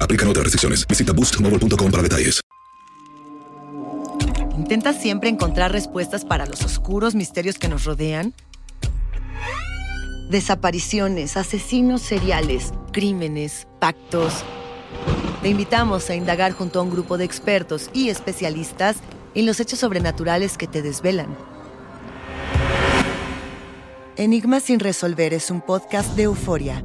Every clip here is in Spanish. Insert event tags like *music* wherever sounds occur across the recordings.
Aplican otras restricciones. Visita boostmobile.com para detalles. ¿Intentas siempre encontrar respuestas para los oscuros misterios que nos rodean? Desapariciones, asesinos seriales, crímenes, pactos. Te invitamos a indagar junto a un grupo de expertos y especialistas en los hechos sobrenaturales que te desvelan. Enigma sin resolver es un podcast de euforia.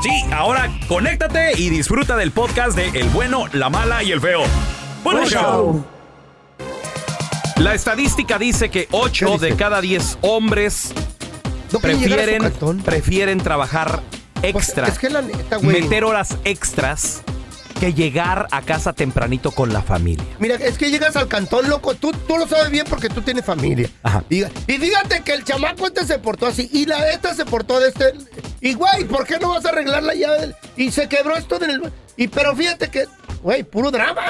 Sí, ahora conéctate y disfruta del podcast de El bueno, la mala y el feo. ¡Buen Buen show! La estadística dice que 8 ¿Qué dice? de cada 10 hombres ¿No quieren llegar a su prefieren, prefieren trabajar Pues, extra, es que la neta, güey. meter horas extras que llegar a casa tempranito con la familia. Mira, es que llegas al cantón, loco. Tú, tú lo sabes bien porque tú tienes familia. Ajá. Y, y fíjate que el chamaco este se portó así. Y la esta se portó de este. Y, güey, ¿por qué no vas a arreglar la llave? Y se quebró esto en el. Y, pero fíjate que, güey, puro drama.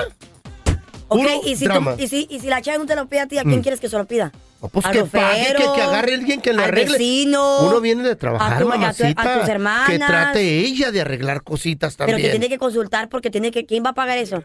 Ok, y si, tú- y, si, y si la chava no te lo pide a ti, ¿a quién Mm. quieres que se lo pida? No, pues Al que pague, que, que agarre a alguien que le al arregle. vecino, Uno viene de trabajar, a tu- a tu- a mamacita. tus hermanas. Que trate ella de arreglar cositas Pero también. te tiene que consultar porque tiene que. ¿Quién va a pagar eso?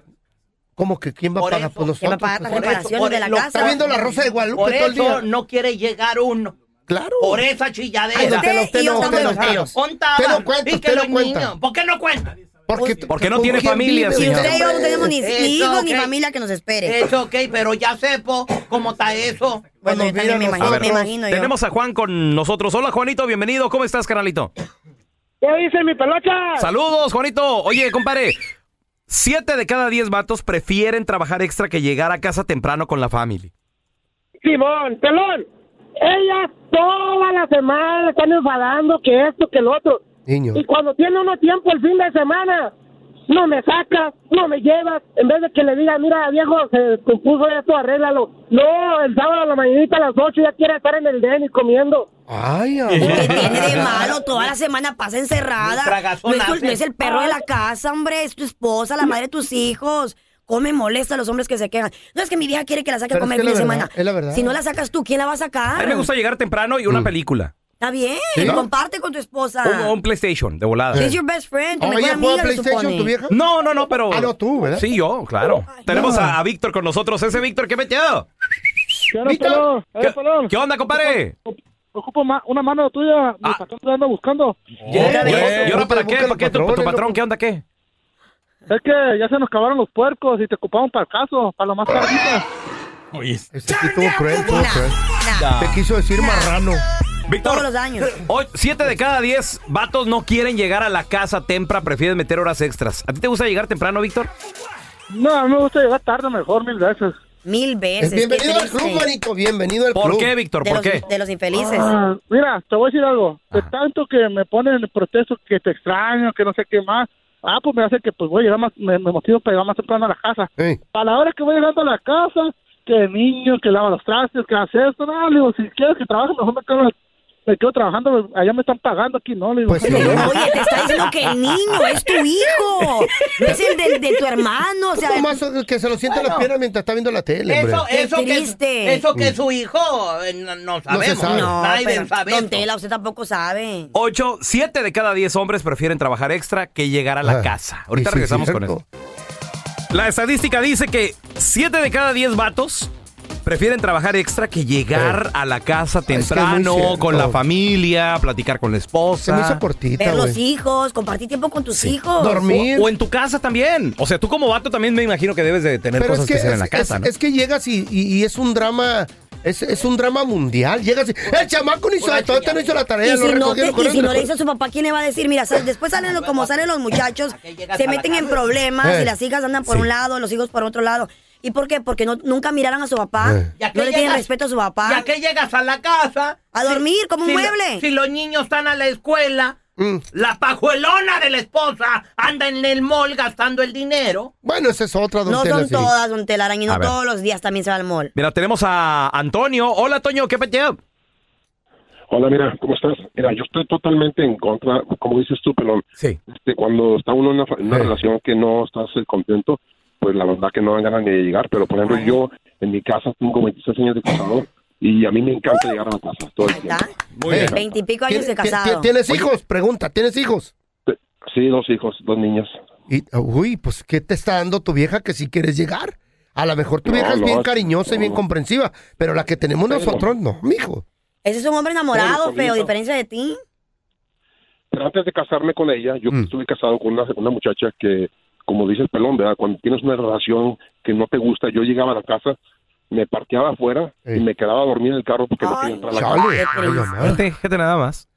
¿Cómo que quién va a Por pagar? eso, Pues ¿Quién va a nosotros. pagar pues, las por eso. reparaciones de la lo- casa? ¿Está viendo la Rosa de Guadalupe Por todo el eso día? no quiere llegar uno. Claro. Por esa Ay, chilladera. usted no, usted y yo usted no, usted no. Usted no cuenta, Y que usted los cuenta. niños, ¿Por qué no cuenta? Porque, Porque no ¿con tiene familia, vive, señor. y yo no tenemos ni, Eso, hijos ni familia que nos espere. Es ok, pero ya sepo cómo está eso. Bueno, yo también me imagino, me imagino yo. Tenemos a Juan con nosotros. Hola, Juanito, bienvenido. ¿Cómo estás, canalito? ¿Qué dice mi pelocha? Saludos, Juanito. Oye, compadre. Siete de cada diez vatos prefieren trabajar extra que llegar a casa temprano con la familia. Simón, pelón. Ellas toda la semana están enfadando que esto, que lo otro. Niño. Y cuando tiene uno tiempo el fin de semana, no me sacas, no me llevas. En vez de que le diga, mira, viejo, se compuso esto, arréglalo. No, el sábado a la mañanita a las 8 ya quiere estar en el den y comiendo. Ay, ¿Qué amor. tiene de malo? Toda la semana pasa encerrada. No es, no es el perro de la casa, hombre. Es tu esposa, la madre de tus hijos. Come molesta a los hombres que se quejan. No es que mi vieja quiere que la saque a es comer que el fin de la verdad, semana. es la verdad. Si no la sacas tú, ¿quién la va a A sacar? mí me gusta llegar temprano y una película. Está bien, ¿Sí? comparte con tu esposa. O un PlayStation, de volada. She's your best friend, tu Oh, mejor ¿ella amiga, juega PlayStation, tu vieja? No, no, no, pero. Ah, no, tú, ¿verdad? Sí, yo, claro. Ay, Tenemos no. a, a Víctor con nosotros. Ese Víctor, ¿qué metido? ¿Qué onda, ¿Víctor? ¿Qué, qué onda, compadre? Ocupo ma- una mano tuya. Mi Ah. patrón te anda buscando. ¿Y ahora- bien. ¿Y ahora para qué? ¿Para qué? ¿Tu, tu patrón qué onda qué? Es que ya se nos acabaron los puercos y te ocupamos para el caso, para lo más tardita. Oye. Este sí estuvo cruel, estuvo cruel. Te quiso decir marrano. Víctor, Todos los años. *laughs* Hoy, siete de cada diez vatos no quieren llegar a la casa temprano, prefieren meter horas extras. ¿A ti te gusta llegar temprano, Víctor? No, a mí me gusta llegar tarde mejor mil veces. Mil veces. Bienvenido al club, manito. Bienvenido al ¿Por club. qué, Víctor? De ¿Por los, qué? de los infelices. Ah, mira, te voy a decir algo. De tanto que me ponen en protesto que te extraño, que no sé qué más. Ah, pues me hace que pues voy a llegar más, me, me motivo para llegar más temprano a la casa. Ey. A la hora que voy llegando a la casa, que niño, que lava los trastes, que hace esto, no, le digo, si quieres que trabaje, mejor me quedo, me quedo trabajando, allá me están pagando, aquí no, le digo. Pues sí. Oye, te está diciendo que el niño es tu hijo. No *laughs* es el de, tu hermano. O sea, Nomás que se lo siente en las Bueno. piernas mientras está viendo la tele. Eso, eso que, eso que es su hijo, eh, no, no sabemos. sabe. no, Nadie pero, sabe don eso. Tela, usted tampoco sabe. Ocho, siete de cada diez hombres prefieren trabajar extra que llegar a la Ah, casa. Ahorita sí, regresamos con eso. La estadística dice que siete de cada diez vatos prefieren trabajar extra que llegar a la casa temprano, cierto. con la familia, platicar con la Se me hizo esposa. cortita, Ver los güey. hijos, compartir tiempo con tus hijos. Dormir. O, o en tu casa también. O sea, tú como vato también me imagino que debes de tener Pero cosas es que, que, hacer en la casa, es- ¿no? es que llegas y, y- y es un drama, es, es un drama mundial. Llegas y, el chamaco no hizo, todavía no hizo la tarea, Y lo si, no, te- y si no le dice a su papá, ¿quién le va a decir? Mira, sal- después salen los- como salen los muchachos, ¿A qué llegas se meten en problemas Eh. y las hijas andan por Sí. un lado, los hijos por otro lado. ¿Y por qué? Porque no, nunca miraron a su papá, Eh. ¿Y a qué no le tienen llegas- respeto a su ¿Y papá. a qué llegas a la casa? A dormir, como un si lo- mueble. si los niños están a la escuela, Mm. la pajuelona de la esposa anda en el mall gastando el dinero. Bueno, esa es otra, don No Tela, son sí. todas, don Telaraño, no todos los días también se va al mall. Mira, tenemos a Antonio. Hola, Toño, ¿qué peteo? Hola, mira, ¿cómo estás? Mira, yo estoy totalmente en contra, como dices tú, Pelón, Sí. este, cuando está uno en una, fa- en una Sí. relación que no estás eh, contento, pues la verdad que no dan ganas ni de llegar, pero por ejemplo yo en mi casa tengo 26 años de casado y a mí me encanta llegar a la casa todo el Ahí tiempo. está. Muy bien. Veintipico años ¿Tienes, de casado. ti- ¿Tienes hijos? Pregunta, ¿tienes hijos? Sí, dos hijos, dos niñas. Y, uy, pues, ¿qué te está dando tu vieja que si quieres llegar? A lo mejor tu No, vieja es bien cariñosa y bien no. comprensiva, pero la que tenemos Pero- nosotros no, mijo. Ese es un hombre enamorado, feo, diferencia de ti. Pero antes de casarme con ella, yo Mm. estuve casado con una, una muchacha que, como dice el pelón, ¿verdad? Cuando tienes una relación que no te gusta, yo llegaba a la casa, me parqueaba afuera y me quedaba a dormir en el carro porque no quería entrar a la casa. Chale, qué fíjate nada más.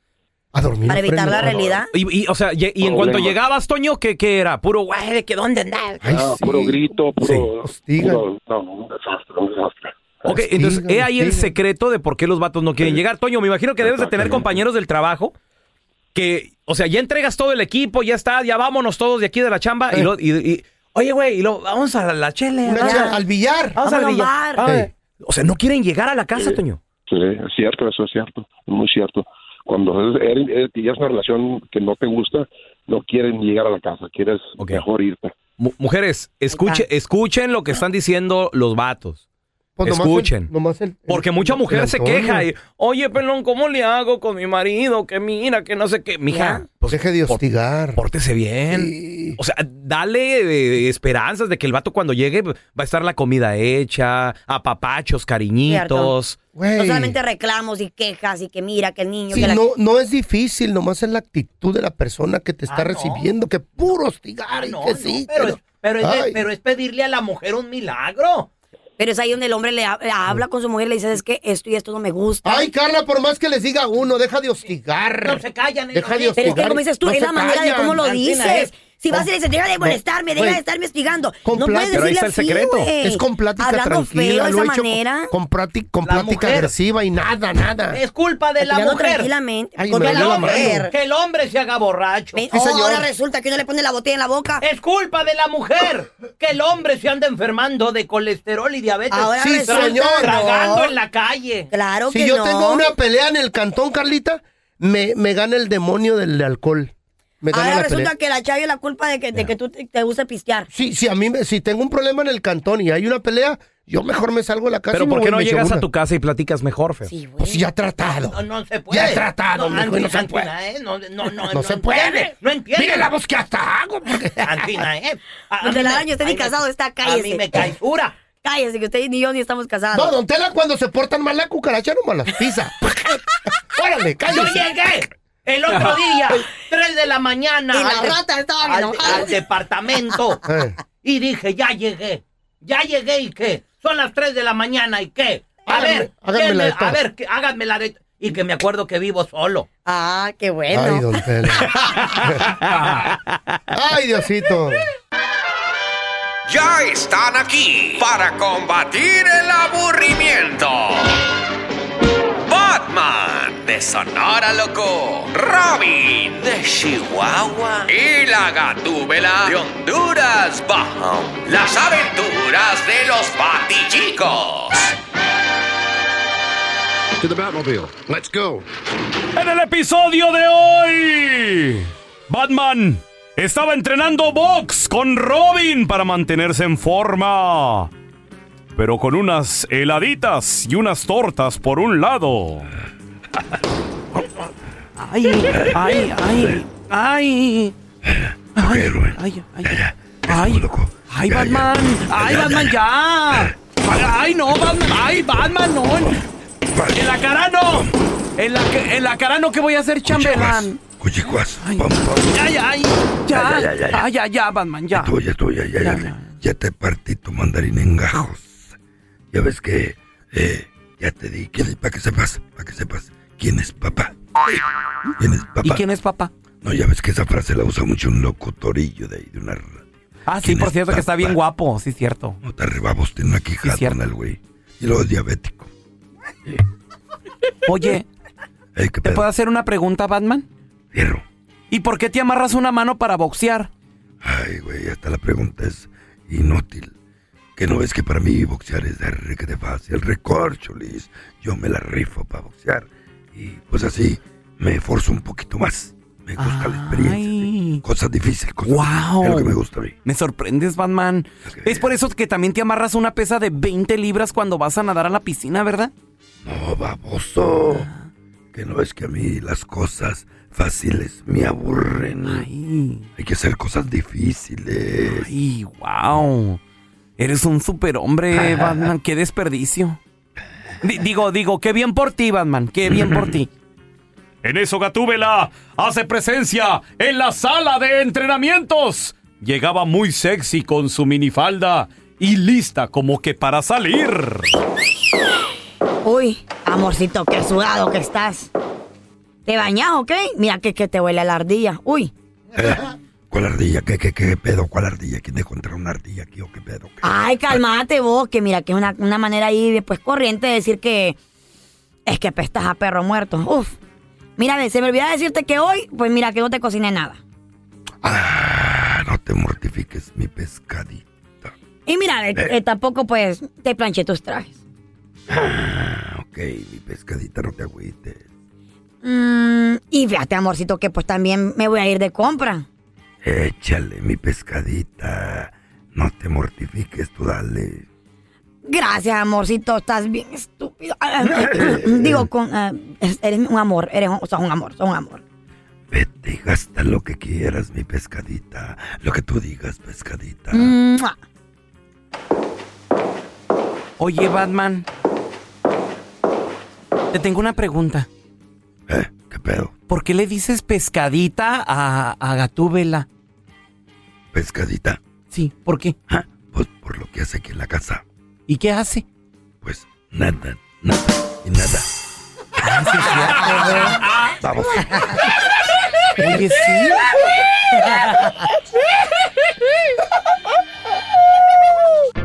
A dormir. Para evitar la realidad. Y, y, o sea, y, y en cuanto llegabas, Toño, ¿qué, qué era? Puro, güey, ¿de que dónde andabas? Ay, Ah, sí. puro grito, Sí, puro, hostigan. puro- no, un desastre, un desastre. Ok, entonces, he ahí el secreto de por qué los vatos no quieren llegar. Toño, me imagino que debes de tener compañeros del trabajo que, o sea, ya entregas todo el equipo, ya está, ya vámonos todos de aquí de la chamba y, Eh. lo, y, y- oye, güey, y lo, vamos a la chele. Una ¿no? chela- al billar. Vamos al billar. O sea, no quieren llegar a la casa, Toño. Sí, es cierto, eso es cierto, es muy cierto. Cuando es, es una relación que no te gusta, no quieren llegar a la casa, quieres mejor irte. Mu- mujeres, escuche, escuchen lo que están diciendo los vatos. Pues nomás el- Escuchen. nomás el- el- Porque mucha mujer se queja y, oye, pelón, ¿cómo le hago con mi marido? Que mira, que no sé qué. Mija, pues, Deje de hostigar. pórtese bien. Sí. O sea, dale eh, esperanzas de que el vato cuando llegue va a estar la comida hecha, apapachos, cariñitos. No solamente reclamos y quejas y que mira, que el niño, Sí, que la... no, no es difícil, nomás es la actitud de la persona que te está Ah, no. recibiendo, que puro hostigar Ah, y no, que no, sí. pero, es, es, pero es pedirle a la mujer un milagro. Pero es ahí donde el hombre le ha- habla con su mujer y le dice, es que esto y esto no me gusta. Ay, Carla, por más que les diga uno, deja de hostigar. No se callan. Deja de ellos. Pero es que hostigar. como dices tú, No es la manera de cómo lo dices. Si vas y le dices, deja de molestarme, deja de estarme hostigando. Con no puedes plática. Pero ahí decirle está el así, secreto. güey. Es con plática Hablando tranquila, feo de lo esa he hecho manera. con, con La plática mujer. agresiva y nada, nada. Es culpa de la Hablando mujer. tranquilamente. Ay, Con me la dolió la mano. mujer. Que el hombre se haga borracho. Ven, oh, señor. ahora resulta que uno le pone la botella en la boca. Es culpa de la mujer que el hombre se anda enfermando de colesterol y diabetes. Ahora Sí, resulta señor. no. Tragando en la calle. Claro Si que yo no. tengo una pelea en el cantón, Carlita, me, me gana el demonio del alcohol. Me gana Ahora la resulta pelea. que la Chayo es la culpa de que, de que tú te, te gusta pistear. Sí, sí, a mí, me- si tengo un problema en el cantón y hay una pelea, yo mejor me salgo de la casa Pero y me ¿por qué y no me echo llegas a una. tu casa y platicas mejor, feo? Sí, güey. Pues ya tratado. No, no se puede. Ya he tratado, no, mijo, y no se puede. ¿eh? No, no, no, No se puede. No entiende. Mire la voz que hasta hago. porque- *laughs* Antina, ¿eh? A- a Don mí me- Telaraño, usted ni a mí me- casado está, A cállese. mí me cae dura. Cállese, que usted ni yo ni estamos casados. No, don Tela, cuando se portan mal la cucaracha, nomás las pisa. *laughs* Órale, Yo cállese. llegué el otro *laughs* día, 3 de la mañana. Y la rata estaba al, al departamento. *laughs* Eh, Y dije, ya llegué. Ya llegué y qué. Son las 3 de la mañana y qué. A Háganme- ver, háganme ¿quién la me- a ver, que- háganme la de. y que me acuerdo que vivo solo. Ah, qué bueno. Ay, don. *laughs* Ay, Diosito. Ya están aquí para combatir el aburrimiento. Batman de Sonora Loco, Robin de Chihuahua y la Gatúbela de Honduras Bajo. Las aventuras de los Batichicos. To the Batmobile. Let's go. En el episodio de hoy, Batman estaba entrenando box con Robin para mantenerse en forma. Pero con unas heladitas y unas tortas por un lado. Ay, ay, ay, ay. Ay, ay, ay. Ay, ay, Batman. Ay, Batman, ya. Ay, ay, no, Batman. Ay, Batman, no. En la cara no. En la, en la cara no que voy a hacer chambelán. Oye, Guas, Ay, vamos, vamos. Ya, ya, ay, ya. Ya, ya, ya, ya. Ay, ya, ya, Batman, ya. Tú, ya, tú, ya, ya, ya, ya te partí tu mandarín en gajos. Ya ves que, eh, ya te di, para que sepas, para que sepas, quién es papá. ¿Quién es papá? ¿Y quién es papá? No, ya ves que esa frase la usa mucho un locutorillo de ahí, de una... Ah, sí, ¿Quién por cierto, que está bien guapo, sí, cierto. No te arrebabos, tiene una quijada el güey. Y luego es diabético. Oye, Ey, ¿qué ¿te puedo hacer una pregunta, Batman? Fierro. ¿Y por qué te amarras una mano para boxear? Ay, güey, hasta la pregunta es inútil. Que no es que para mí boxear es de requete fácil, recorcholis. Yo me la rifo para boxear. Y pues así me esforzo un poquito más. Me gusta la experiencia. Cosas difíciles, cosas ¡Wow! Es lo que me gusta a mí. Me sorprendes, Batman. Es por eso que también te amarras una pesa de 20 libras cuando vas a nadar a la piscina, ¿verdad? No, baboso. Que no es que a mí las cosas fáciles me aburren. Hay que hacer cosas difíciles. Ay, wow. Eres un superhombre, *laughs* Batman. Qué desperdicio. Di- digo, digo, qué bien por ti, Batman. Qué bien por ti. *clears throat* En eso Gatúbela hace presencia en la sala de entrenamientos. Llegaba muy sexy con su minifalda y lista como que para salir. Uy, amorcito, qué sudado que estás. ¿Te bañas o qué? Mira que, que te huele a la ardilla. Uy. *laughs* Eh, ¿Cuál ardilla? ¿Qué, qué, qué pedo? ¿Cuál ardilla? ¿Quién encontró una ardilla aquí o qué pedo? Ay, cálmate vos, que mira que es una, una manera ahí después corriente de decir que es que pestas a perro muerto. Uf. Mira, se me olvidó decirte que hoy, pues mira que no te cociné nada. Ah, no te mortifiques, mi pescadito. Y mira, ve, eh, tampoco pues te planché tus trajes. Ah, ok, mi pescadita, no te agüites. Mm, y fíjate, amorcito, que pues también me voy a ir de compra. Échale, mi pescadita. No te mortifiques, tú dale. Gracias, amorcito, estás bien estúpido. Ah, Digo, con, ah, eres un amor, eres un, sos un amor, sos un amor. Vete y gasta lo que quieras, mi pescadita. Lo que tú digas, pescadita. Mua. Oye, Batman. Te tengo una pregunta. ¿Eh? ¿Qué pedo? ¿Por qué le dices pescadita a, a Gatúbela? ¿Pescadita? Sí, ¿por qué? Pues por lo que hace aquí en la casa. ¿Y qué hace? Pues nada, nada y nada. Vamos. Oye, sí.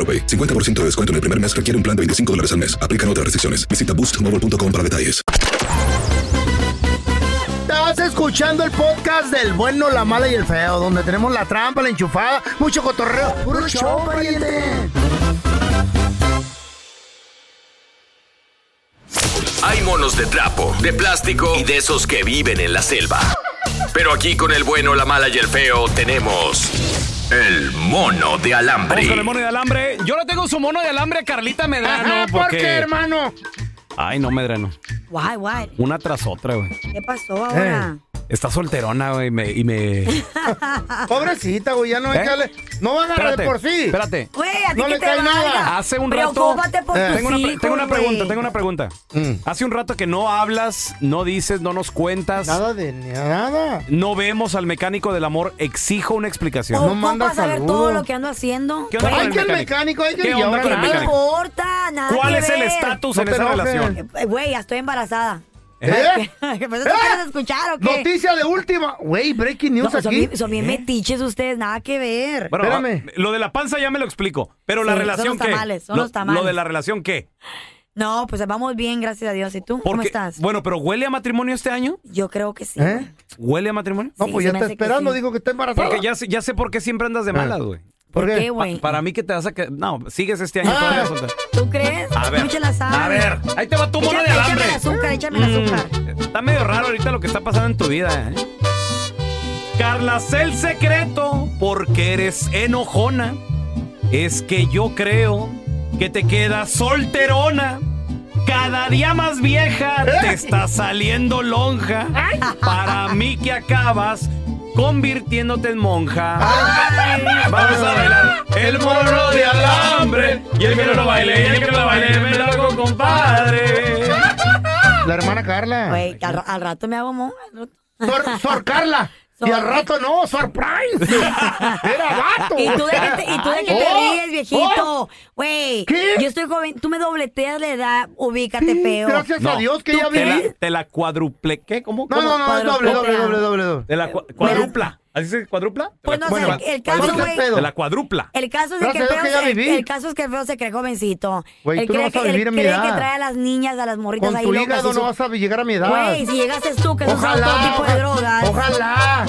AroPay. 50% de descuento en el primer mes requiere un plan de 25 dólares al mes. Aplican otras restricciones. Visita boostmobile.com para detalles. Estás escuchando el podcast del bueno, la mala y el feo, donde tenemos la trampa, la enchufada, mucho cotorreo. ¡Puro show, pariente! Hay monos de trapo, de plástico y de esos que viven en la selva. Pero aquí con el bueno, la mala y el feo tenemos el mono de alambre. Vamos con el mono de alambre. Yo le tengo su mono de alambre a Carlita Medrano. Ajá, ¿por porque... qué, hermano? Ay, no, Medrano. Guay, guay. Una tras otra, güey. ¿Qué pasó ahora? Está solterona, güey, me- y me... *laughs* Pobrecita, güey, ya no hay ¿Eh? que darle- No va a agarrar de Espérate, por sí. espérate. Güey, ¿a ti No le te cae valga? nada. Hace un rato... Preocúpate por tus tengo, una, pre- hijos, tengo una pregunta, güey. tengo una pregunta. Hace un rato que no hablas, no dices, no nos cuentas. Nada de nada. No vemos al mecánico del amor. Exijo una explicación. ¿O ¿Ocupas saber todo lo que ando haciendo? ¿Qué onda Güey, con el mecánico? hay que ¿Qué onda con el ¿Qué te mecánico? importa? Nada ¿Cuál que es el ver. estatus en esa relación? Eh, Güey, ya estoy embarazada. ¿Eh? ¿Qué *laughs* pasó? ¿Tú quieres escuchar o qué? Noticia de última. Güey, breaking news No, son aquí. bien, son bien metiches ustedes, nada que ver. Bueno, ah, lo de la panza ya me lo explico. Pero la Sí, son relación los qué? tamales, son Lo- los tamales. Lo de la relación qué? No, pues vamos bien, gracias a Dios. ¿Y tú? ¿Cómo estás? Bueno, pero ¿huele a matrimonio este año? Yo creo que sí. ¿Eh? ¿Huele a matrimonio? No, pues ya está esperando, digo que está embarazada. Porque ya, sé- ya sé por qué siempre andas de malas, güey. ¿Por qué? qué, güey? Pa- para mí que te vas a que No, sigues este año Ah. todavía. ¿Tú crees? A ver. Mucha la sabe. A ver, ahí te va tu mono de alambre. Échame el azúcar, échame el azúcar. Mm, está medio raro ahorita lo que está pasando en tu vida, ¿eh? Carla, sé el secreto porque eres enojona. Es que yo creo que te quedas solterona. Cada día más vieja te *laughs* está saliendo lonja. Para mí que acabas convirtiéndote en monja. Vamos a bailar el mono de alambre. Y el que no lo baile, y el que no lo baile, me lo hago compadre. La hermana Carla. Güey, al, al rato me hago monja. Sor, Sor Carla. Y al rato no, surprise. *laughs* Era vato. ¿Y tú de qué te, y tú de qué te Oh, ríes, viejito? Güey, ¿Qué? yo estoy joven. Tú me dobleteas la edad. Ubícate, feo. Gracias a Dios que ya te la, vi. te la cuadruple. ¿Qué? ¿Cómo? No, cómo? no, no, es doble, doble, doble, doble, doble. De la cua- cuadrupla. ¿Así se cuadrupla? Pues no sé, Bueno, el caso, güey. De la cuadrupla. El caso es que feo se, el caso es que feo se cree jovencito. Güey, tú no cree vas a vivir a mi cree edad. que trae a las niñas, a las morritas Con ahí tu locas. hígado no vas a llegar a mi edad. Güey, si llegases tú, que usas Ojalá, todo tipo de drogas. Ojalá.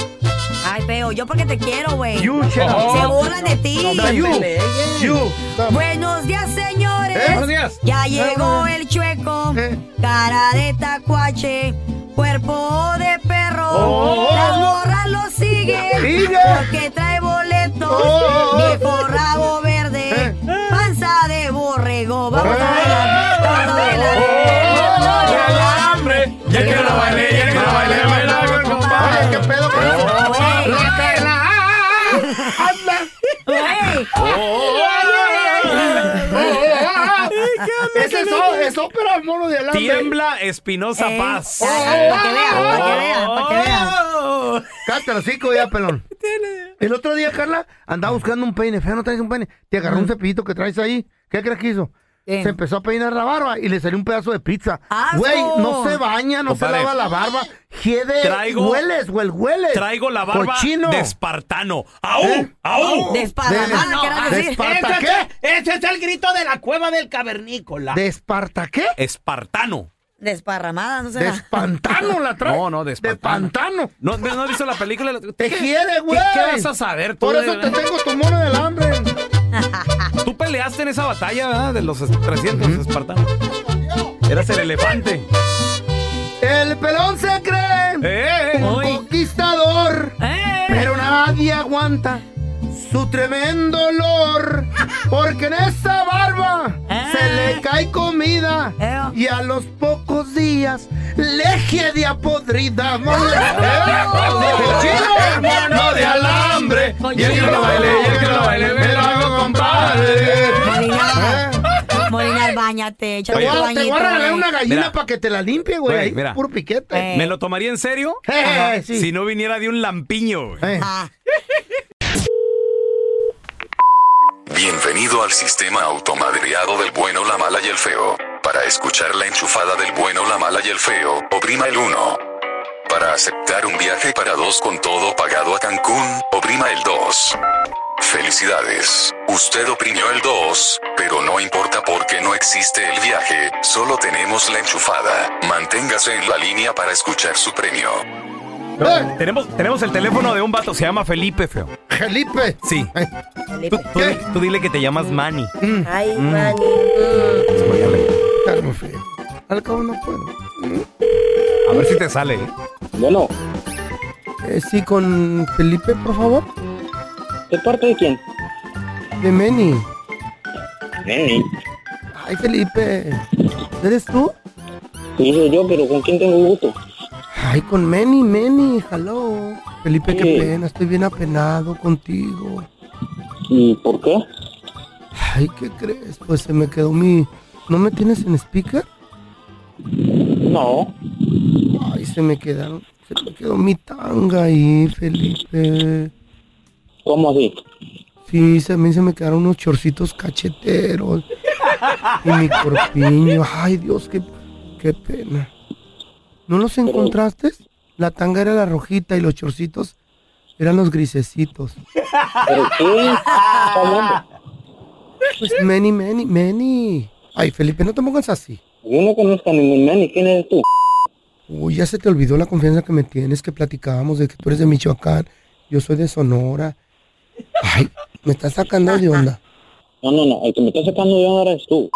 Ay, feo, yo porque te quiero, güey. You, up. Se burlan de ti. No, you. You. Buenos días, señores. ¿Eh? Buenos días. Ya Eh, llegó el chueco. Cara de tacuache. Cuerpo de perro. Oh. Las morras lo siguen. Sigue. Porque trae boletos. Oh. Viejo rabo verde. Panza de borrego. Vamos a bailar. Vamos a bailar. Oh. Ya que lo baile, ya que lo baile, Ese es, ópera, mono de alambre. Tiembla Espinosa Eh, Paz. Para que vean, para que vean, para que vean. Oh. Cállate los cinco ya, pelón. El otro día, Carla, andaba buscando un peine. Feo, no traes un peine. Te agarró un cepillito que traes ahí. ¿Qué crees que hizo? Se empezó a peinar la barba y le salió un pedazo de pizza. Güey, no se baña, no Compadre. se lava la barba. Hiede, Traigo- hueles, güey, hueles. Traigo la barba Cochino. de espartano. ¡Au! ¿Eh? ¡Au! Desparramada, De- ¿quieres de decir? Esparta, Ese, ¿qué? ese es el grito de la cueva del cavernícola. ¿De Esparta qué? Espartano. Desparramada, no sé. De espantano la trae. No, no, de De espartano. pantano. ¿No, no, no has visto la película? Te ¿Qué- quiere, güey. ¿Qué, qué vas a saber tú? Por de- eso te tengo tu mono del hambre. *laughs* Tú peleaste en esa batalla, ¿verdad? De los 300 espartanos. Eras el elefante. El pelón se cree ¡Eh! un conquistador, ¡Eh! pero nadie aguanta su tremendo olor, porque en esa barba se le cae comida y a los pocos días leje de apodrida. De mono de alambre, y el que no baile, y el que no baile, me lo hago compadre. Molina, Molina, bañate, Te voy, a, te bañito. voy a regalar una gallina para que te la limpie, güey. Mira. Puro piquete. ¿Me lo tomaría en serio? Eh, sí. Si no viniera de un lampiño. güey. Bienvenido al sistema automadreado del bueno, la mala y el feo. Para escuchar la enchufada del bueno, la mala y el feo, oprima el 1. Para aceptar un viaje para dos con todo pagado a Cancún, oprima el 2. Felicidades, usted oprimió el 2, pero no importa porque no existe el viaje, solo tenemos la enchufada. Manténgase en la línea para escuchar su premio. Tenemos, tenemos el teléfono de un vato, se llama Felipe, feo. Felipe. Sí. Tú, tú di- tú dile que te llamas Manny. Ay, Mm. Manny. Calma, feo. Al cabo no puedo. A ver si te sale. ¿eh? Bueno. sí, con Felipe, por favor. ¿De parte de quién? De Meni. Meni. Ay, Felipe. ¿Eres tú? Sí, soy yo, pero ¿con quién tengo el gusto? Ay, con Meni, Meni. Hello. Felipe, qué pena. Estoy bien apenado contigo. ¿Y por qué? Ay, ¿qué crees? Pues se me quedó mi... ¿No me tienes en speaker? No. Ay, se me quedaron... Se me quedó mi tanga ahí, Felipe. ¿Cómo así? Sí, se- a mí se me quedaron unos chorcitos cacheteros. y mi corpiño. Ay, Dios, qué, qué pena. ¿No los encontraste? La tanga era la rojita y los chorcitos eran los grisecitos. ¿Pero qué? Pues many, many, many. Ay, Felipe, no te pongas así. Yo no conozco a ningún Meni. ¿Quién eres tú? Uy, ya se te olvidó la confianza que me tienes, que platicábamos de que tú eres de Michoacán, yo soy de Sonora. Ay, me estás sacando de onda. No, no, no. El que me está sacando de onda eres tú.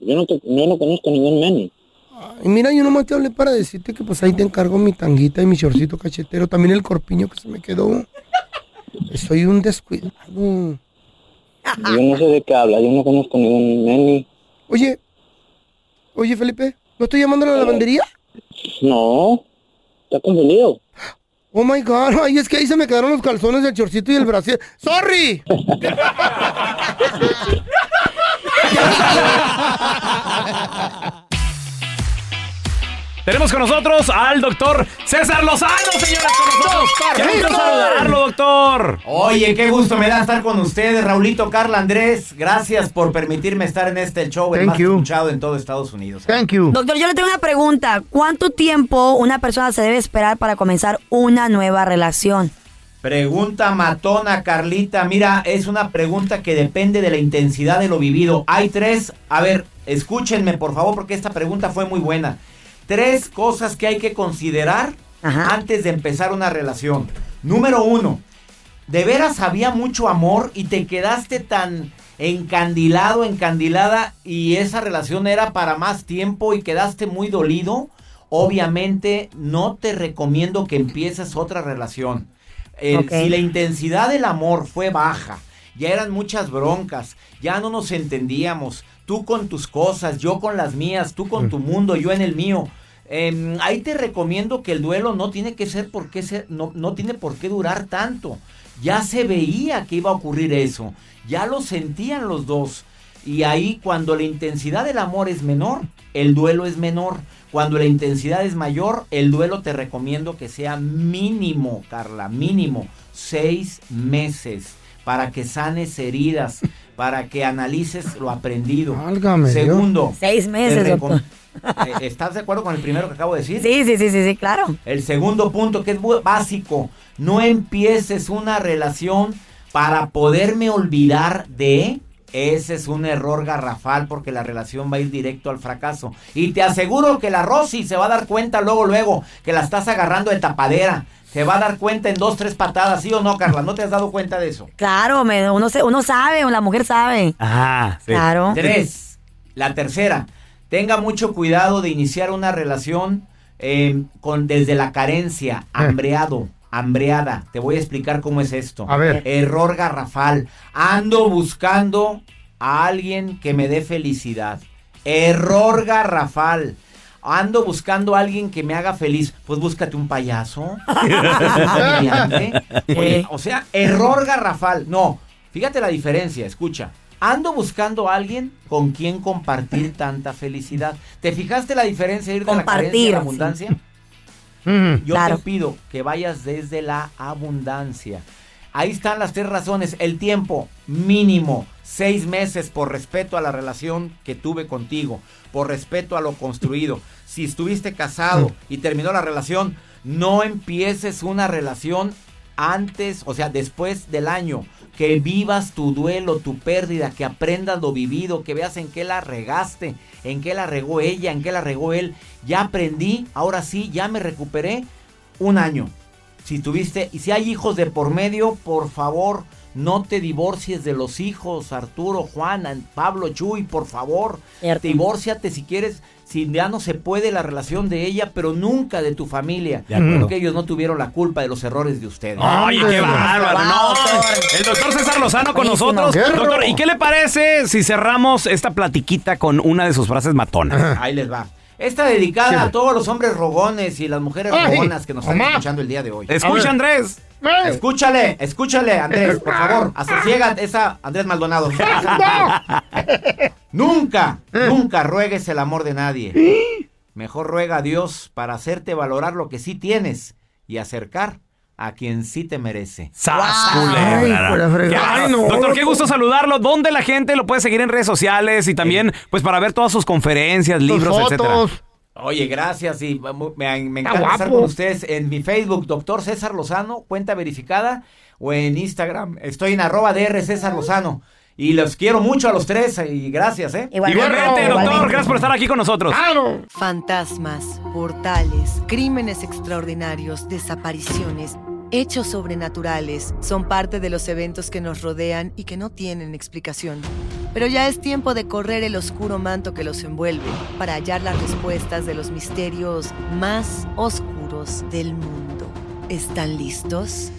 Yo no, te, yo no conozco a ningún Meni. Ay, mira, yo nomás te hablé para decirte que pues ahí te encargo mi tanguita y mi shortcito cachetero, también el corpiño que se me quedó. Soy un descuidado. *laughs* Yo no sé de qué hablas. Yo no conozco ningún Meni. Oye, oye Felipe, ¿no estoy llamando a la lavandería? No, está confundido. Oh my god, *laughs* ay, es que ahí se me quedaron los calzones, el chorcito y el brasier. ¡Sorry! *laughs* Tenemos con nosotros al doctor César Lozano, señoras, con nosotros. Qué gusto saludarlo, doctor. Oye, qué gusto me da estar con ustedes, Raulito, Carla, Andrés. Gracias por permitirme estar en este show, el Thank más you. escuchado en todo Estados Unidos. Thank you. Doctor, yo le tengo una pregunta. ¿Cuánto tiempo una persona se debe esperar para comenzar una nueva relación? Pregunta matona, Carlita. Mira, es una pregunta que depende de la intensidad de lo vivido. Hay tres, a ver, escúchenme por favor porque esta pregunta fue muy buena. Tres cosas que hay que considerar antes de empezar una relación. Número uno, de veras había mucho amor y te quedaste tan encandilado, encandilada y esa relación era para más tiempo y quedaste muy dolido. Obviamente no te recomiendo que empieces otra relación. Si la intensidad del amor fue baja, ya eran muchas broncas, ya no nos entendíamos, tú con tus cosas, yo con las mías, tú con tu mundo, yo en el mío. Em, ahí te recomiendo que el duelo no tiene que ser por qué ser, no, no tiene por qué durar tanto. Ya se veía que iba a ocurrir eso, ya lo sentían los dos. Y ahí cuando la intensidad del amor es menor, el duelo es menor. Cuando la intensidad es mayor, el duelo te recomiendo que sea mínimo, Carla, mínimo seis meses para que sanes heridas, para que analices lo aprendido. Válgame Dios. Segundo, Seis meses. Eh, ¿Estás de acuerdo con el primero que acabo de decir? Sí, sí, sí, sí, sí, claro. El segundo punto que es básico, no empieces una relación para poderme olvidar de... Ese es un error garrafal porque la relación va a ir directo al fracaso. Y te aseguro que la Rosy se va a dar cuenta luego, luego, que la estás agarrando de tapadera. Se va a dar cuenta en dos, tres patadas, ¿sí o no, Carla? ¿No te has dado cuenta de eso? Claro, me- uno, se- uno sabe, la mujer sabe. Ajá, sí. Claro. Tres. La tercera, tenga mucho cuidado de iniciar una relación eh, con desde la carencia, hambreado, hambreada. Te voy a explicar cómo es esto. A ver. Error garrafal. Ando buscando a alguien que me dé felicidad. Error garrafal. Ando buscando a alguien que me haga feliz. Pues búscate un payaso. *laughs* Oye, o sea, error garrafal. No, fíjate la diferencia, escucha. Ando buscando a alguien con quien compartir tanta felicidad. ¿Te fijaste la diferencia de ir de la carencia a Compartir, la sí. Yo Claro. te pido que vayas desde la abundancia. Ahí están las tres razones. El tiempo mínimo, seis meses por respeto a la relación que tuve contigo, por respeto a lo construido. Si estuviste casado y terminó la relación, no empieces una relación antes, o sea, después del año. Que vivas tu duelo, tu pérdida, que aprendas lo vivido, que veas en qué la regaste, en qué la regó ella, en qué la regó él. Ya aprendí, ahora sí, ya me recuperé un año. Si tuviste, y si hay hijos de por medio, por favor, no te divorcies de los hijos, Arturo, Juan, Pablo, Chuy, por favor. Divórciate si quieres, si ya no se puede la relación de ella, pero nunca de tu familia. De acuerdo. Porque ellos no tuvieron la culpa de los errores de ustedes. Oye, qué bárbaro. No, el doctor César Lozano con Buenísimo. nosotros. Doctor, ¿y qué le parece si cerramos esta platiquita con una de sus frases matonas? Ahí les va. Esta dedicada Sí. a todos los hombres rogones y las mujeres Ay, rogonas que nos están escuchando el día de hoy. Escucha, Andrés. Escúchale, escúchale, Andrés, por favor. Asosiega *laughs* esa Andrés Maldonado. *laughs* *laughs* nunca, nunca ruegues el amor de nadie. Mejor ruega a Dios para hacerte valorar lo que sí tienes y acercar a quien sí te merece. ¡Sas, culebra! Doctor, qué gusto saludarlo. ¿Dónde la gente lo puede seguir en redes sociales y también, pues, para ver todas sus conferencias, libros, etcétera? Oye, gracias y me, me encanta estar con ustedes en mi Facebook, doctor César Lozano, cuenta verificada, o en Instagram. Estoy en arroba DR César Lozano. Y los quiero mucho a los tres y gracias, ¿eh? Igualmente, doctor, gracias por estar aquí con nosotros. Fantasmas, portales, crímenes extraordinarios, desapariciones, hechos sobrenaturales son parte de los eventos que nos rodean y que no tienen explicación. Pero ya es tiempo de correr el oscuro manto que los envuelve para hallar las respuestas de los misterios más oscuros del mundo. ¿Están listos?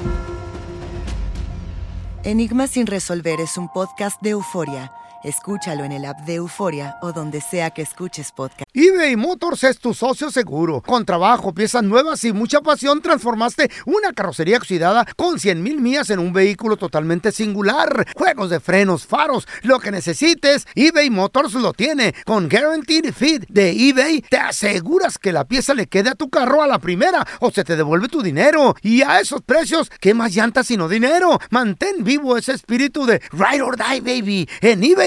Enigma sin resolver es un podcast de euforia. Escúchalo en el app de Euforia o donde sea que escuches podcast. eBay Motors es tu socio seguro. Con trabajo, piezas nuevas y mucha pasión, transformaste una carrocería oxidada con 100 mil millas en un vehículo totalmente singular. Juegos de frenos, faros, lo que necesites, eBay Motors lo tiene. Con Guaranteed Fit de eBay, te aseguras que la pieza le quede a tu carro a la primera o se te devuelve tu dinero. Y a esos precios, ¿qué más llantas sino dinero? Mantén vivo ese espíritu de Ride or Die, baby, en eBay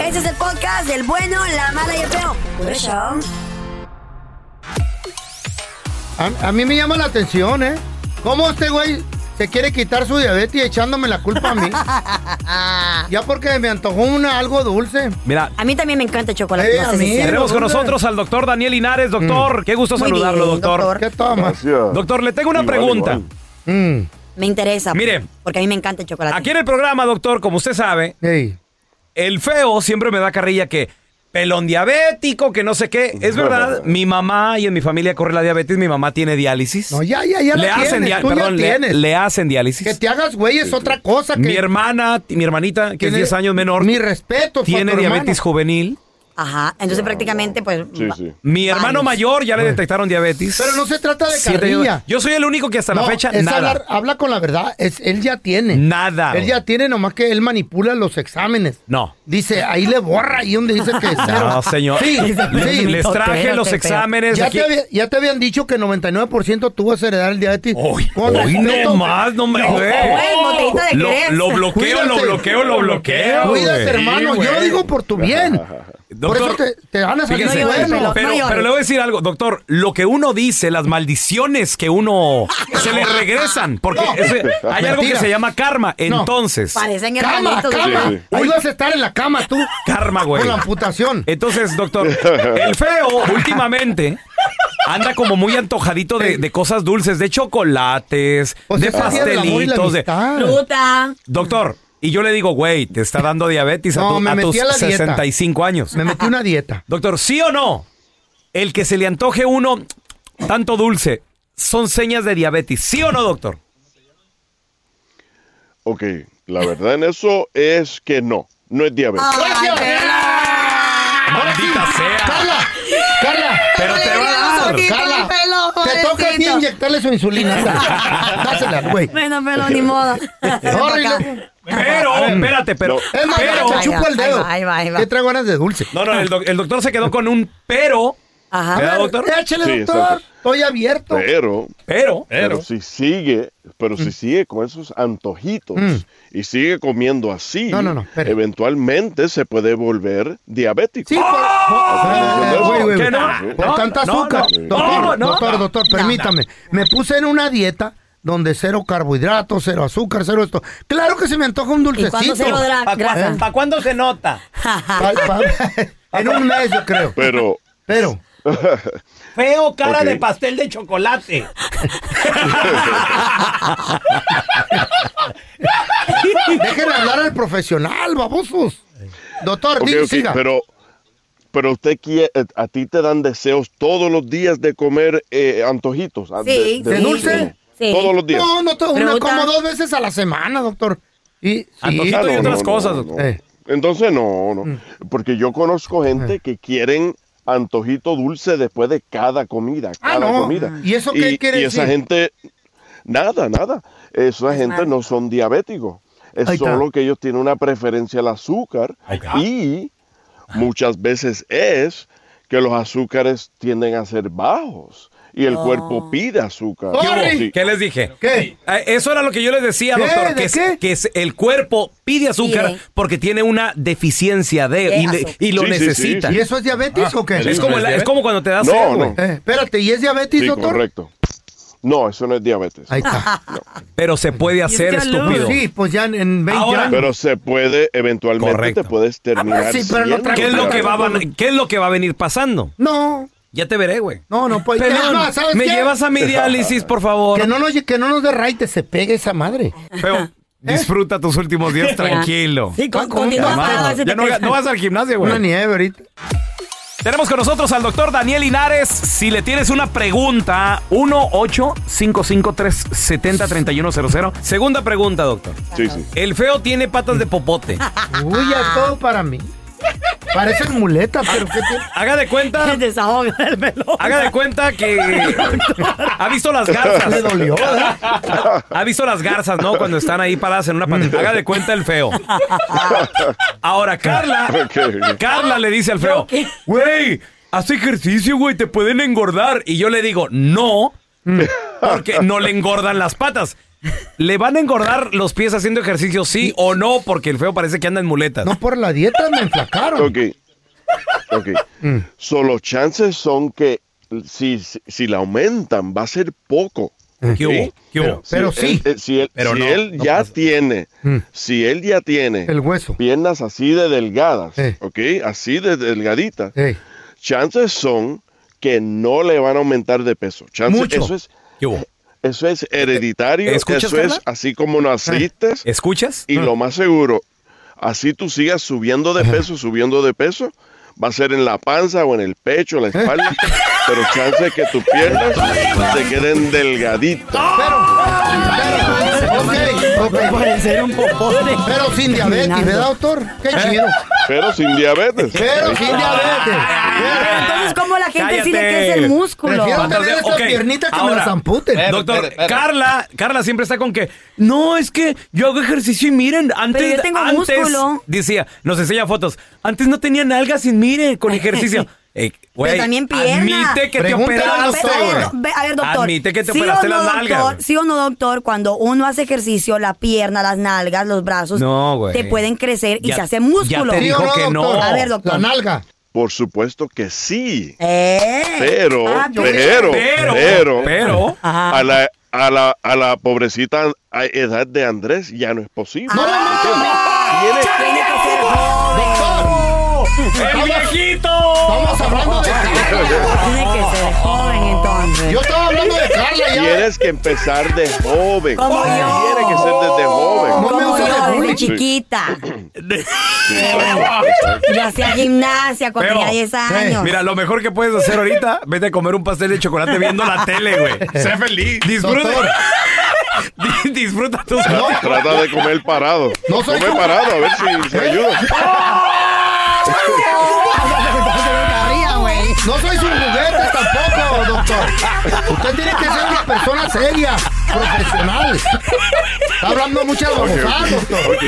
Este es el podcast del bueno, la mala y el feo. Por eso. A, a mí me llama la atención, ¿eh? ¿Cómo este güey se quiere quitar su diabetes y echándome la culpa a mí? *laughs* ya porque me antojó una, algo dulce. Mira, A mí también me encanta el chocolate. Eh, no a sé si mí, sea. Tenemos con nosotros al doctor Daniel Linares. Doctor, qué gusto Muy saludarlo, bien, doctor. doctor. ¿Qué tomas? Doctor, le tengo una Igual, pregunta. igual. Me interesa. Mire. Porque a mí me encanta el chocolate. Aquí en el programa, doctor, como usted sabe, el feo siempre me da carrilla que pelón diabético, que no sé qué. Es verdad, mi mamá y en mi familia corre la diabetes, mi mamá tiene diálisis. No, ya, ya, ya le la hacen tienes, tú ya perdón, le, tienes. le hacen diálisis. Que te hagas güey es otra cosa. Que Mi hermana, mi hermanita, que es Tiene- 10 años menor, Mi respeto. tiene diabetes juvenil. Ajá. Entonces prácticamente, pues. va- Mi hermano varios. mayor ya le detectaron diabetes. Pero no se trata de Siete carrilla. años. Yo soy el único que hasta la No, fecha es nada. hablar- habla con la verdad. Es, él ya tiene. Nada. Él ya tiene, nomás que él manipula los exámenes. No. Dice, ahí le borra, ahí donde dice que *laughs* es cero. No, señor. Sí, Les- sí. les traje los exámenes Ya aquí. te, había- ya te habían dicho que 99% tú vas a heredar el diabetes. Hoy respeto. no más, no me No, güey. Lo, lo bloqueo, lo bloqueo, lo bloqueo. Cuídate, güey. hermano. Sí, Yo lo güey. digo por tu bien. Por eso Doctor, te, te van a salir Fíjese, buenos. pero, pero le voy a decir algo, doctor. Lo que uno dice, las maldiciones que uno se le regresan, porque No. ese- hay algo que se llama karma. No. Entonces, Parecen cama. ¿verdad? Ahí vas a estar en la cama tú. karma, güey. Con la amputación. Entonces, doctor, el feo últimamente anda como muy antojadito de, de cosas dulces, de chocolates, Pues de pastelitos, de. Fruta. Doctor, y yo le digo, güey, te está dando diabetes a, No, tu- me a metí tus a la dieta. 65 años. Me metí una dieta. *laughs* Doctor, ¿sí o no? El que se le antoje uno tanto dulce son señas de diabetes. ¿Sí o no, doctor? Ok, la verdad en eso es que no, no es diabetes. Maldita sea. Carla, Carla. Pero te va a dar. Carla, te toca a ti inyectarle su insulina. *laughs* Dásela, güey. Bueno, pero ni modo. Pero, espérate, pero. Es más, pero te chupo el dedo. Ahí va, ahí va. ¿Qué traigo ganas de dulce? No, no, el, doc- el doctor se quedó con un pero. Ajá. ¿Verdad, doctor? Échale, Sí, doctor. exacto. Estoy abierto. Pero, Pero, pero si sigue, pero si sigue con esos antojitos Mm. y sigue comiendo así, No, no, no, eventualmente se puede volver diabético. Sí, por, güey, güey, ¿Qué güey. no? por No, tanta azúcar. no. doctor, No, no, doctor, doctor, permítame. Me puse en una dieta donde cero carbohidratos, cero azúcar, cero esto. Claro que se me antoja un ¿Y dulcecito. cuándo? ¿Para cuándo se nota? *laughs* En un mes, yo creo. Pero, Pero, Feo cara de pastel de chocolate. dejen hablar al profesional, babosos. Doctor, ok, di- ok, siga. pero, pero usted quiere, eh, a ti te dan deseos todos los días de comer eh, antojitos. ah, Sí, ¿De dulce? Sí. Todos los días. No, no, to- una como dos veces a la semana, doctor. Y, sí. Antojito y Ah, no, otras no, cosas, no, doctor. no. Eh. Entonces no, no. Porque yo conozco gente que quieren antojito dulce después de cada comida, Ah, cada no. comida. ¿Y eso qué quiere y esa gente, nada, nada. Esa Es gente no son diabéticos. Es solo que ellos tienen una preferencia al azúcar y muchas veces es que los azúcares tienden a ser bajos y el Oh. cuerpo pide azúcar. Sí. ¿Qué les dije? ¿Qué? Eh, Eso era lo que yo les decía, ¿Qué? doctor. ¿De Que, es- qué? que es- el cuerpo pide azúcar Pide. porque tiene una deficiencia de, De y, le- y lo Sí, sí, sí, necesita. ¿Y eso es diabetes o qué? Es, como la- es como cuando te das No, sed, no. Eh, espérate, ¿y es diabetes, Sí, doctor? correcto. No, eso no es diabetes. Ahí está. Pero se puede hacer, estúpido. Sí, pues ya en, en 20 Ahora- años. Pero se puede, eventualmente Correcto. te puedes terminar. Ah, sí, pero no ¿Qué es, lo que va, a ¿Qué es lo que va a venir pasando? No, Ya te veré, güey. no, no, pues. Pelón, es más, ¿sabes ¿Me qué? llevas a mi diálisis, por favor? Que no nos, que no nos dé raite, se pegue esa madre. Feo, disfruta tus últimos días tranquilo. Sí, con, a ver si Ya no, no vas al gimnasio, Una güey. nieve ahorita. Tenemos con nosotros al doctor Daniel Linares. Si le tienes una pregunta, 1-855-370-3100. Segunda pregunta, doctor. Sí, sí. El feo tiene patas de popote. Uy, ya todo para mí. Parecen muletas, pero ¿qué tiene? Haga de cuenta, Se *laughs* desahoga el melón. haga de cuenta que ha visto las garzas. Le dolió. Ha visto las garzas, ¿no? Cuando están ahí paradas en una patita. Haga de cuenta el feo. Ahora, Carla. *laughs* Carla le dice al feo, güey, haz ejercicio, güey, te pueden engordar. Y yo le digo, no, porque no le engordan las patas. ¿Le van a engordar los pies haciendo ejercicio, sí o no? Porque el feo parece que anda en muletas. No, por la dieta me enflacaron. Ok. Ok. Mm. So, los chances son que si, si, si la aumentan, va a ser poco. ¿Qué hubo? ¿Qué hubo? Pero si sí. Él, si él, Pero si no, él no ya pasa. tiene, Mm. si él ya tiene El hueso. piernas así de delgadas, Eh. ¿ok? Así de delgaditas, chances son que no le van a aumentar de peso. Chances, Mucho. Eso es, ¿Qué hubo? Eso es hereditario, ¿Escuchas, eso es así como naciste. ¿Escuchas? Y lo más seguro, así tú sigas subiendo de peso, subiendo de peso, va a ser en la panza o en el pecho, la espalda, *laughs* pero chance que tus piernas se queden delgaditas. Pero, pero, Parecer un popote. Pero sin diabetes, ¿verdad, doctor? Qué chido. Pero sin diabetes. Pero sin diabetes. Entonces, ¿cómo la gente le Cállate. crece el músculo? Prefiero tener Entonces, esas ok, piernitas que me ahora, las amputen. Doctor, Carla, Carla siempre está con que, no, es que yo hago ejercicio y miren, antes, Pero yo tengo antes, músculo. decía, nos enseña fotos, antes no tenía nalgas y miren, con *laughs* ejercicio. Güey, Pero también pierna. Admite que te Pregúntale operaste. doctor. A ver, doctor. Admite que te ¿sí operaste no, las nalgas, doctor? ¿Sí o no, doctor? Cuando uno hace ejercicio, la pierna, las nalgas, los brazos, No, te pueden crecer y Ya- se hace músculo. ya te dijo que no. A ver, doctor. La nalga. Por supuesto que sí. Eh. Pero, Ah, pero, Pero, pero, pero. A la, a la, a la pobrecita a edad de Andrés ya no es posible. Tiene que ser joven. ¡El viejito! Estamos hablando de Tiene que ser joven, entonces. Yo estaba hablando de Carla ya. Tienes que empezar de joven. Como yo. Tiene que ser desde joven. No me Como yo, desde chiquita. Exacto. Yo hacía gimnasia cuando tenía 10 años. Mira, lo mejor que puedes hacer ahorita, vete a comer un pastel de chocolate viendo la tele, güey. Sé feliz. Disfruta. *laughs* Disfruta tus No. Trata de comer parado. No soy Come parado, a ver si, si ayuda. *laughs* No soy su juguete tampoco, doctor. Usted tiene que ser una persona seria, profesional. Está hablando muchas babosadas, doctor. Ok,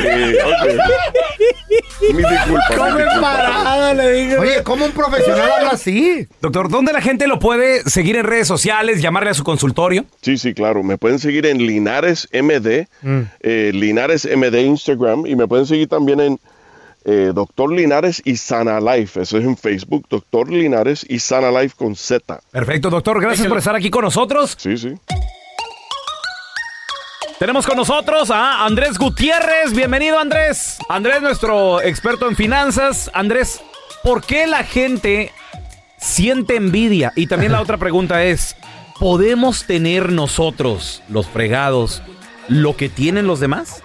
ok. Mi disculpa. Come parada, le dije. Oye, ¿cómo un profesional habla así? Doctor, ¿dónde la gente lo puede seguir en redes sociales, llamarle a su consultorio? Sí, sí, claro. Me pueden seguir en Linares MD, Mm. eh, Linares MD Instagram y me pueden seguir también en eh, Doctor Linares y Sana Life. Eso es en Facebook, Doctor Linares y Sana Life con Z. Perfecto, doctor. Gracias por estar aquí con nosotros. Sí, sí. Tenemos con nosotros a Andrés Gutiérrez. Bienvenido, Andrés. Andrés, nuestro experto en finanzas. Andrés, ¿por qué la gente siente envidia? Y también la *laughs* otra pregunta es, ¿podemos tener nosotros, los fregados, lo que tienen los demás?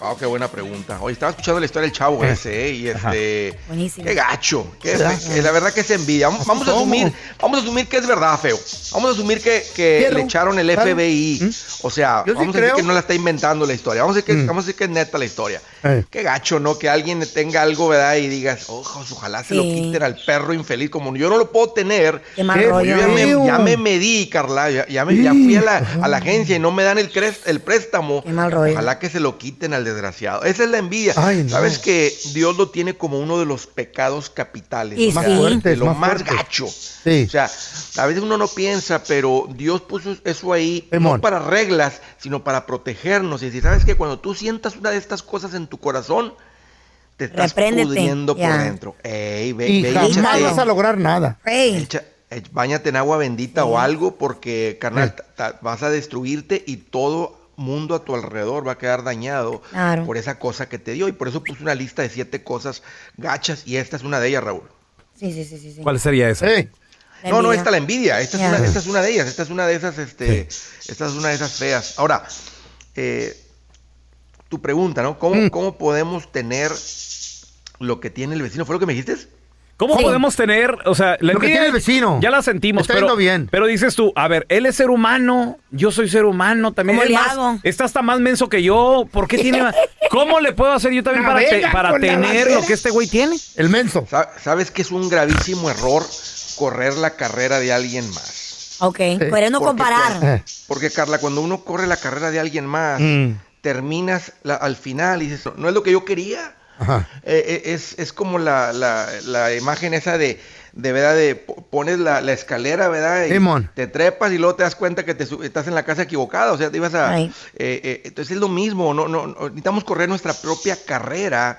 Wow, qué buena pregunta. Hoy estaba escuchando la historia del chavo ese, ¿eh? y *laughs* este. Buenísimo. Qué gacho. qué fe- la verdad que es envidia. Vamos, vamos a asumir, vamos a asumir que es verdad, feo. Vamos a asumir que, que le echaron el. FBI. O sea, Yo sí vamos a decir creo. que no la está inventando la historia. Vamos a decir que, Mm. vamos a decir que es neta la historia. Eh. Qué gacho, ¿no? Que alguien tenga algo, ¿verdad? Y digas, ojos, ojalá se lo quiten al perro infeliz. Como yo no lo puedo tener. Qué mal rollo. yo ya me, feo. ya me medí, Carla. Ya, ya me- ya fui a la, a la agencia y no me dan el, cres- el préstamo. Qué mal rollo. Ojalá que se lo quiten al desgraciado. Esa es la envidia. Ay, no. Sabes que Dios lo tiene como uno de los pecados capitales. Y o sea, sí. De lo más gacho. Sí. O sea, a veces uno no piensa, pero Dios puso eso ahí no para reglas, sino para protegernos. Y decir, sabes que cuando tú sientas una de estas cosas en tu corazón, te estás Repréndete, pudriendo por dentro. Ey, ve, Y ve, jamás échate- vas a lograr nada. Ey, Echa- eh, Báñate en agua bendita o algo porque, carnal, vas a destruirte y todo mundo a tu alrededor va a quedar dañado Claro. por esa cosa que te dio. Y por eso puse una lista de siete cosas gachas y esta es una de ellas, Raúl. sí, sí, sí, sí. sí. ¿Cuál sería esa? No, no, esta la envidia. Esta, Ya. es una, esta es una de ellas. Esta es una de esas, este, esta es una de esas feas. Ahora, eh, tu pregunta, ¿no? ¿Cómo, Mm. ¿Cómo podemos tener lo que tiene el vecino? ¿Fue lo que me dijiste? ¿Cómo Sí. podemos tener, o sea, la Lo que tiene el vecino. Ya la sentimos, Está pero, yendo bien. pero dices tú, a ver, él es ser humano, yo soy ser humano también. ¿Cómo Es le más, hago? Está hasta más menso que yo. ¿Por qué tiene más? *laughs* ¿Cómo le puedo hacer yo también para, te- para tener lo que este güey tiene? el menso. Sa- ¿Sabes que es un gravísimo error correr la carrera de alguien más? Ok, querendo Porque comparar. cuando- Eh. Porque, Carla, cuando uno corre la carrera de alguien más, Mm. terminas la- al final y dices, no, no es lo que yo quería. Eh, eh, es, es como la, la- la imagen esa de, de verdad, de po- pones la, la escalera, ¿verdad? Y Simón. te trepas y luego te das cuenta que te estás en la casa equivocada, o sea, te ibas a... Eh, eh, entonces es lo mismo, no, no, no, necesitamos correr nuestra propia carrera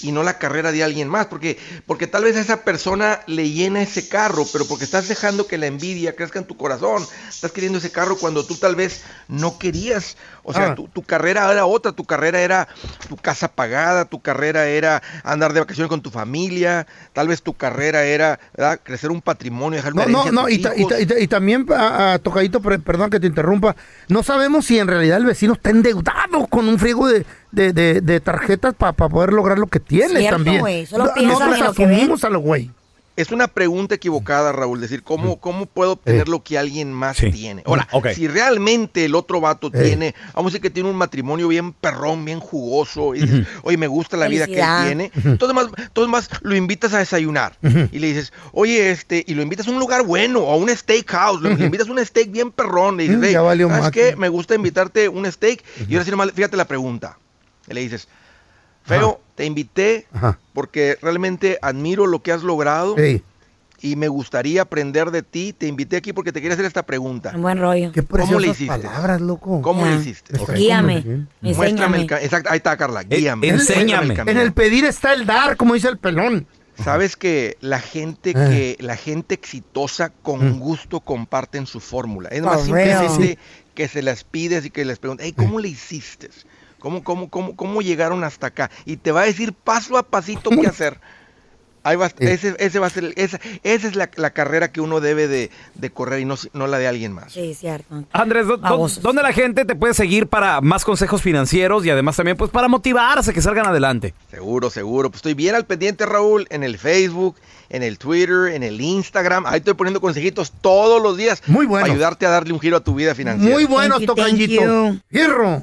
y no la carrera de alguien más, porque, porque tal vez a esa persona le llena ese carro, pero porque estás dejando que la envidia crezca en tu corazón, estás queriendo ese carro cuando tú tal vez no querías, o sea, Ah. tu, tu carrera era otra, tu carrera era tu casa pagada, tu carrera era andar de vacaciones con tu familia, tal vez tu carrera era ¿verdad? crecer un patrimonio, dejar una No, no, no, y, ta- y ta- y ta- y también, a, a Tocadito, per- perdón que te interrumpa, no sabemos si en realidad el vecino está endeudado con un friego de, de, de- de tarjetas para poder lograr lo que tiene Cierto, también. güey, solo no, piensan no en lo que asumimos a lo güey. es una pregunta equivocada, Raúl, decir, ¿cómo, cómo puedo obtener lo que alguien más tiene? Ahora, Ok. si realmente el otro vato Eh. tiene, vamos a decir que tiene un matrimonio bien perrón, bien jugoso, y dices, oye, me gusta la vida que él tiene, entonces más, entonces más lo invitas a desayunar y le dices, oye, este, y lo invitas a un lugar bueno, o a un steakhouse, le, le invitas a un steak bien perrón, le dices, Mm, "Hey, ya valió ¿sabes más qué? que- Me gusta invitarte un steak, y ahora sí nomás, fíjate la pregunta, y le dices, Feo, te invité Ajá. porque realmente admiro lo que has logrado Sí. y me gustaría aprender de ti. Te invité aquí porque te quería hacer esta pregunta. Un buen rollo. Qué ¿Cómo le hiciste? palabras, loco. ¿Cómo Ya. le hiciste? Guíame. Muéstrame Enséñame. el Exacto, ahí está, Carla. Guíame. Eh, enséñame. El. En el pedir está el dar, como dice el pelón. Sabes que la gente Eh. que la gente exitosa con gusto comparten su fórmula. Es más real. simplemente que se las pides y que les preguntas, hey, ¿cómo le hiciste? ¿Cómo, cómo, cómo, ¿Cómo llegaron hasta acá? Y te va a decir paso a pasito qué hacer. Ahí va, ese, ese va a ser, esa, esa es la, la carrera que uno debe de, de correr y no, no la de alguien más. Sí, cierto. Andrés, ¿dó- dó- Babosos. ¿dónde la gente te puede seguir para más consejos financieros y además también pues para motivarse que salgan adelante? Seguro, seguro. Pues estoy bien al pendiente, Raúl, en el Facebook, en el Twitter, en el Instagram. Ahí estoy poniendo consejitos todos los días. Muy bueno. Para ayudarte a darle un giro a tu vida financiera. Muy buenos, Thank you, thank tocañito. you. Hierro.